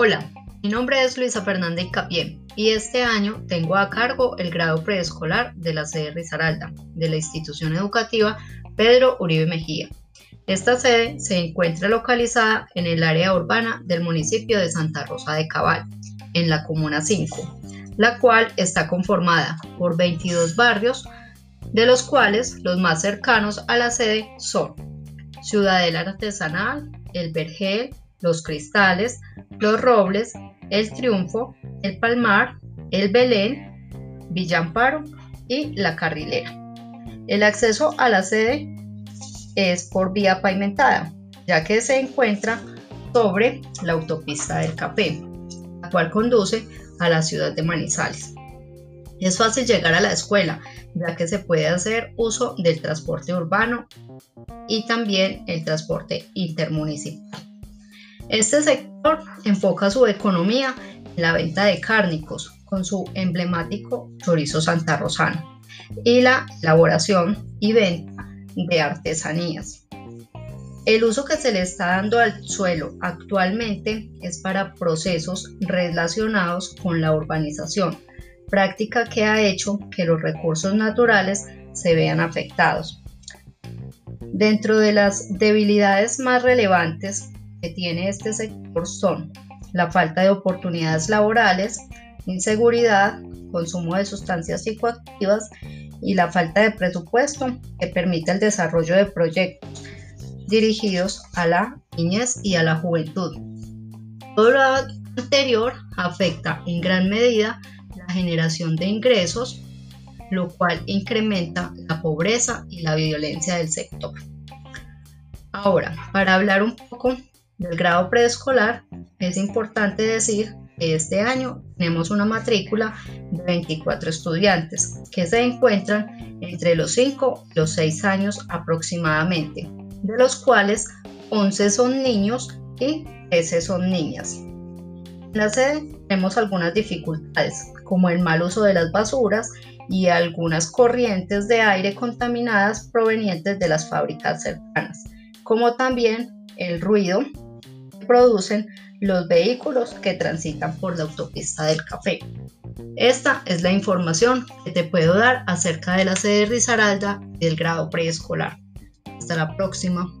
Hola, mi nombre es Luisa Fernanda Capié y este año tengo a cargo el grado preescolar de la sede Risaralda de la institución educativa Pedro Uribe Mejía. Esta sede se encuentra localizada en el área urbana del municipio de Santa Rosa de Cabal, en la Comuna 5, la cual está conformada por 22 barrios, de los cuales los más cercanos a la sede son Ciudadela Artesanal, El Vergel, Los Cristales, Los Robles, El Triunfo, El Palmar, El Belén, Villamparo y La Carrilera. El acceso a la sede es por vía pavimentada, ya que se encuentra sobre la autopista del Café, la cual conduce a la ciudad de Manizales. Es fácil llegar a la escuela, ya que se puede hacer uso del transporte urbano y también el transporte intermunicipal. Este sector enfoca su economía en la venta de cárnicos con su emblemático chorizo santarrosano y la elaboración y venta de artesanías. El uso que se le está dando al suelo actualmente es para procesos relacionados con la urbanización, práctica que ha hecho que los recursos naturales se vean afectados. Dentro de las debilidades más relevantes que tiene este sector son la falta de oportunidades laborales, inseguridad, consumo de sustancias psicoactivas y la falta de presupuesto que permite el desarrollo de proyectos dirigidos a la niñez y a la juventud. Todo lo anterior afecta en gran medida la generación de ingresos, lo cual incrementa la pobreza y la violencia del sector. Ahora, para hablar un poco del grado preescolar, es importante decir que este año tenemos una matrícula de 24 estudiantes que se encuentran entre los 5 y los 6 años aproximadamente, de los cuales 11 son niños y 13 son niñas. En la sede tenemos algunas dificultades, como el mal uso de las basuras y algunas corrientes de aire contaminadas provenientes de las fábricas cercanas, como también el ruido producen los vehículos que transitan por la autopista del café. Esta es la información que te puedo dar acerca de la sede Risaralda y del grado preescolar. Hasta la próxima.